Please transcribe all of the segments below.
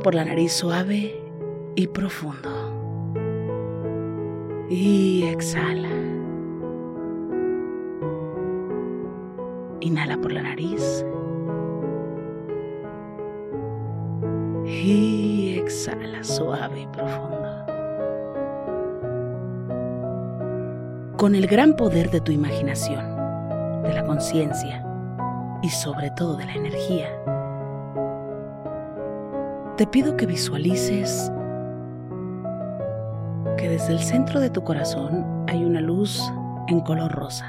Por la nariz suave y profundo. Y exhala. Inhala por la nariz. Y exhala suave y profundo. Con el gran poder de tu imaginación, de la conciencia y sobre todo de la energía, te pido que visualices que desde el centro de tu corazón hay una luz en color rosa.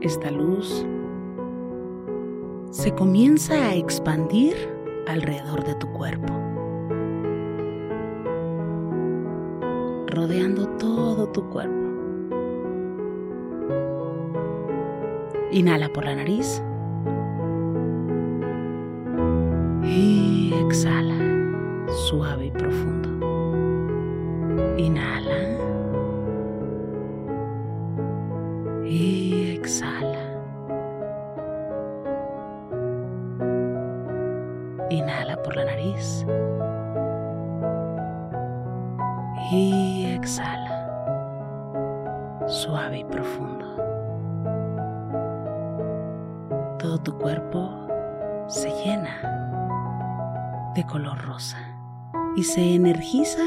Esta luz se comienza a expandir alrededor de tu cuerpo, rodeando todo tu cuerpo. Inhala por la nariz y exhala suave y profundo. Inhala y exhala. Inhala por la nariz y exhala color rosa y se energiza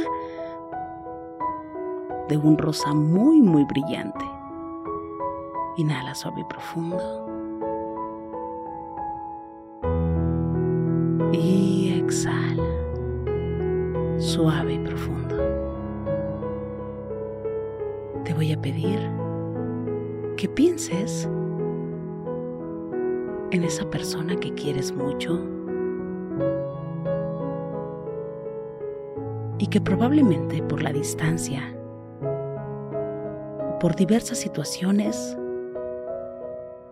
de un rosa muy muy brillante. Inhala suave y profundo. Y exhala suave y profundo. Te voy a pedir que pienses en esa persona que quieres mucho y que probablemente por la distancia, por diversas situaciones,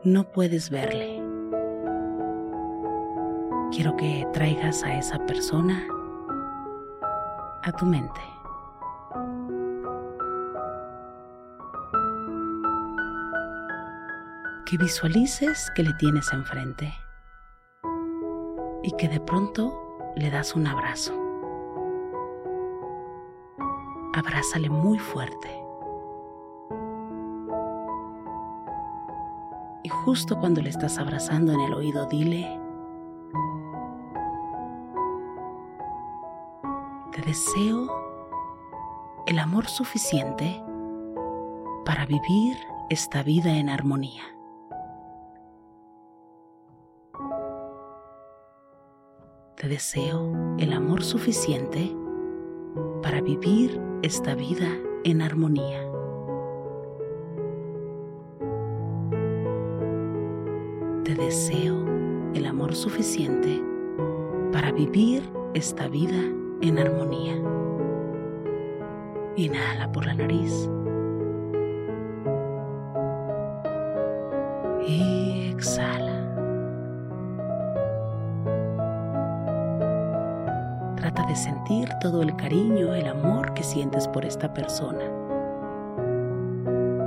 no puedes verle. Quiero que traigas a esa persona a tu mente. que visualices que le tienes enfrente y que de pronto le das un abrazo. Abrázale muy fuerte. Y justo cuando le estás abrazando en el oído, dile, te deseo el amor suficiente para vivir esta vida en armonía. Te deseo el amor suficiente para vivir esta vida en armonía. Te deseo el amor suficiente para vivir esta vida en armonía. Inhala por la nariz. Todo el cariño, el amor que sientes por esta persona.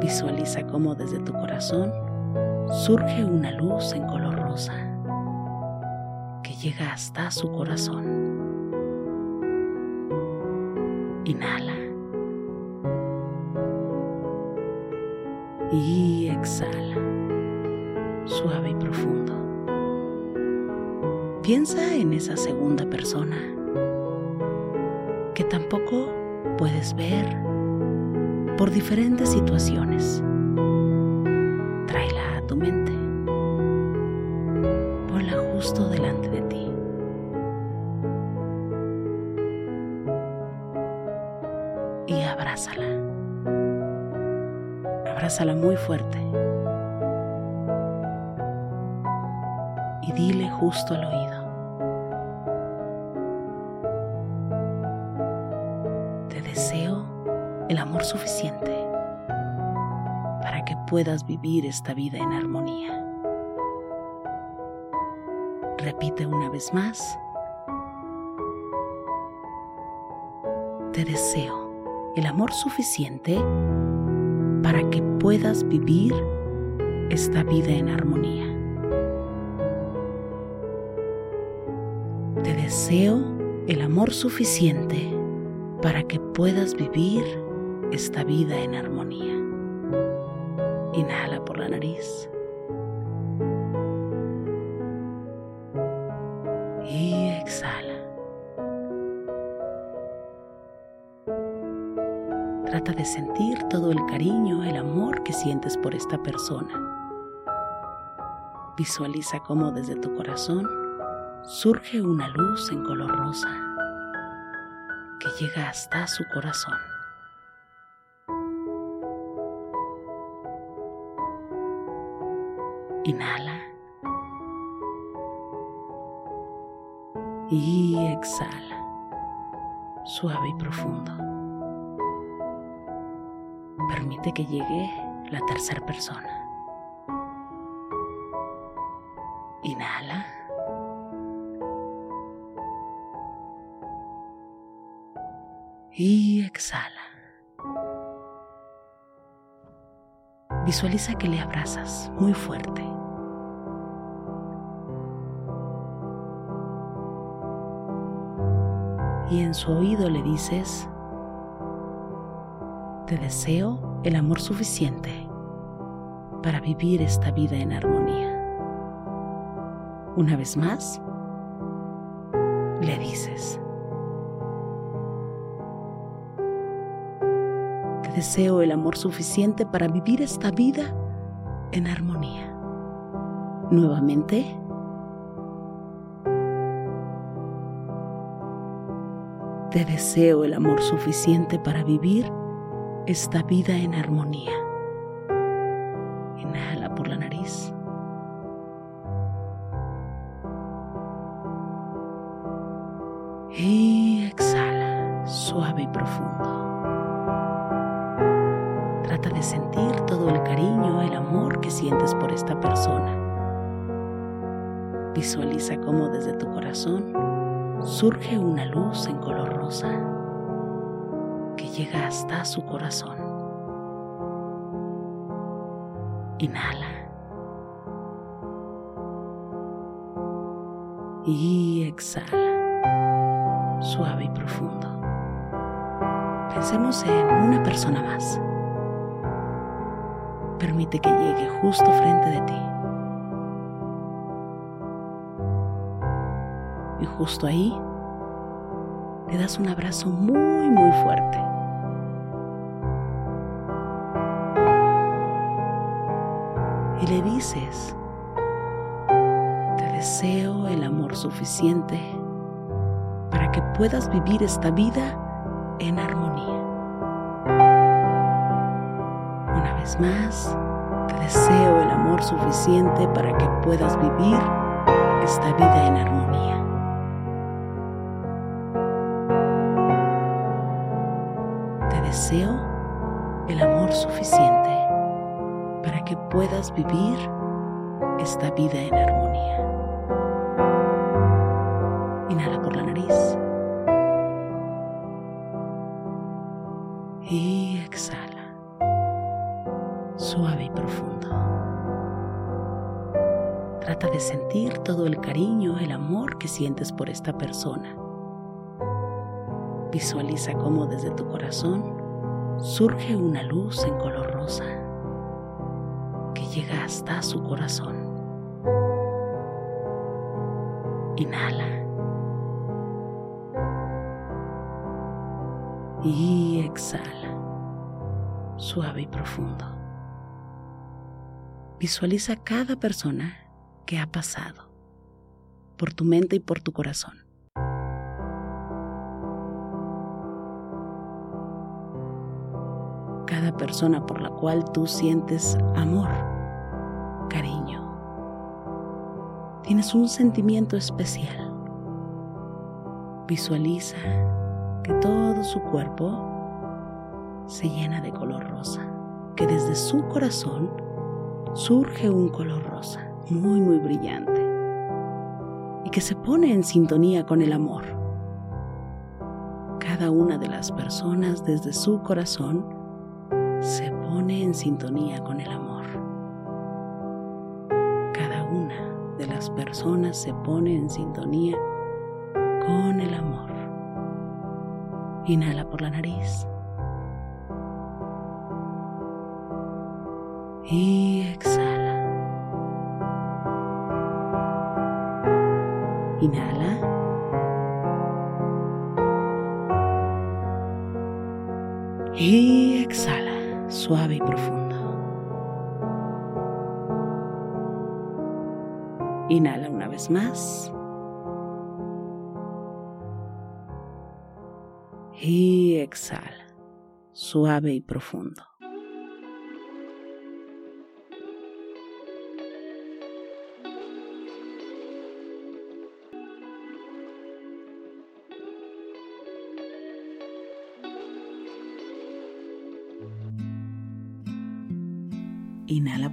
Visualiza cómo desde tu corazón surge una luz en color rosa que llega hasta su corazón. Inhala. Y exhala, suave y profundo. Piensa en esa segunda persona tampoco puedes ver por diferentes situaciones. Tráela a tu mente. Ponla justo delante de ti. Y abrázala. Abrázala muy fuerte. Y dile justo al oído. El amor suficiente para que puedas vivir esta vida en armonía. Repite una vez más. Te deseo el amor suficiente para que puedas vivir esta vida en armonía. Te deseo el amor suficiente para que puedas vivir esta vida en armonía. Inhala por la nariz. Y exhala. Trata de sentir todo el cariño, el amor que sientes por esta persona. Visualiza cómo desde tu corazón surge una luz en color rosa que llega hasta su corazón. Inhala. Y exhala, suave y profundo. Permite que llegue la tercera persona. Inhala. Y exhala. Visualiza que le abrazas muy fuerte. Y en su oído le dices, te deseo el amor suficiente para vivir esta vida en armonía. Una vez más, le dices, te deseo el amor suficiente para vivir esta vida en armonía. Nuevamente, te deseo el amor suficiente para vivir esta vida en armonía. Inhala por la nariz. Y exhala, suave y profundo. Trata de sentir todo el cariño, el amor que sientes por esta persona. Visualiza cómo desde tu corazón surge una luz en color rosa que llega hasta su corazón. Inhala. Y exhala, suave y profundo. Pensemos en una persona más. Permite que llegue justo frente de ti. Y justo ahí le das un abrazo muy, muy fuerte. Y le dices, te deseo el amor suficiente para que puedas vivir esta vida en armonía. Una vez más, te deseo el amor suficiente para que puedas vivir esta vida en armonía. Deseo el amor suficiente para que puedas vivir esta vida en armonía. Inhala por la nariz. Y exhala. Suave y profundo. Trata de sentir todo el cariño, el amor que sientes por esta persona. Visualiza cómo desde tu corazón surge una luz en color rosa que llega hasta su corazón. Inhala. Y exhala, suave y profundo. Visualiza cada persona que ha pasado por tu mente y por tu corazón. Persona por la cual tú sientes amor, cariño. Tienes un sentimiento especial. Visualiza que todo su cuerpo se llena de color rosa, que desde su corazón surge un color rosa muy muy brillante y que se pone en sintonía con el amor. Cada una de las personas desde su corazón se pone en sintonía con el amor. Cada una de las personas se pone en sintonía con el amor. Inhala por la nariz. Y exhala. Inhala. Y suave y profundo. Inhala una vez más. Y exhala, suave y profundo.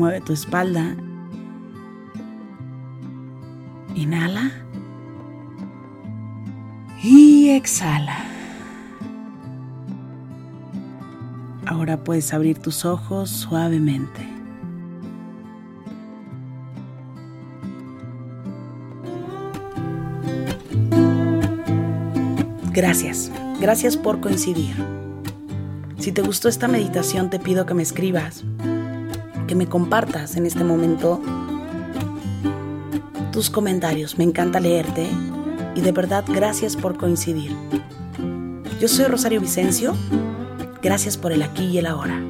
Mueve tu espalda. Inhala. Y exhala. Ahora puedes abrir tus ojos suavemente. Gracias, gracias por coincidir. Si te gustó esta meditación, te pido que me escribas, que me compartas en este momento tus comentarios. Me encanta leerte y de verdad gracias por coincidir. Yo soy Rosario Vicencio. Gracias por el aquí y el ahora.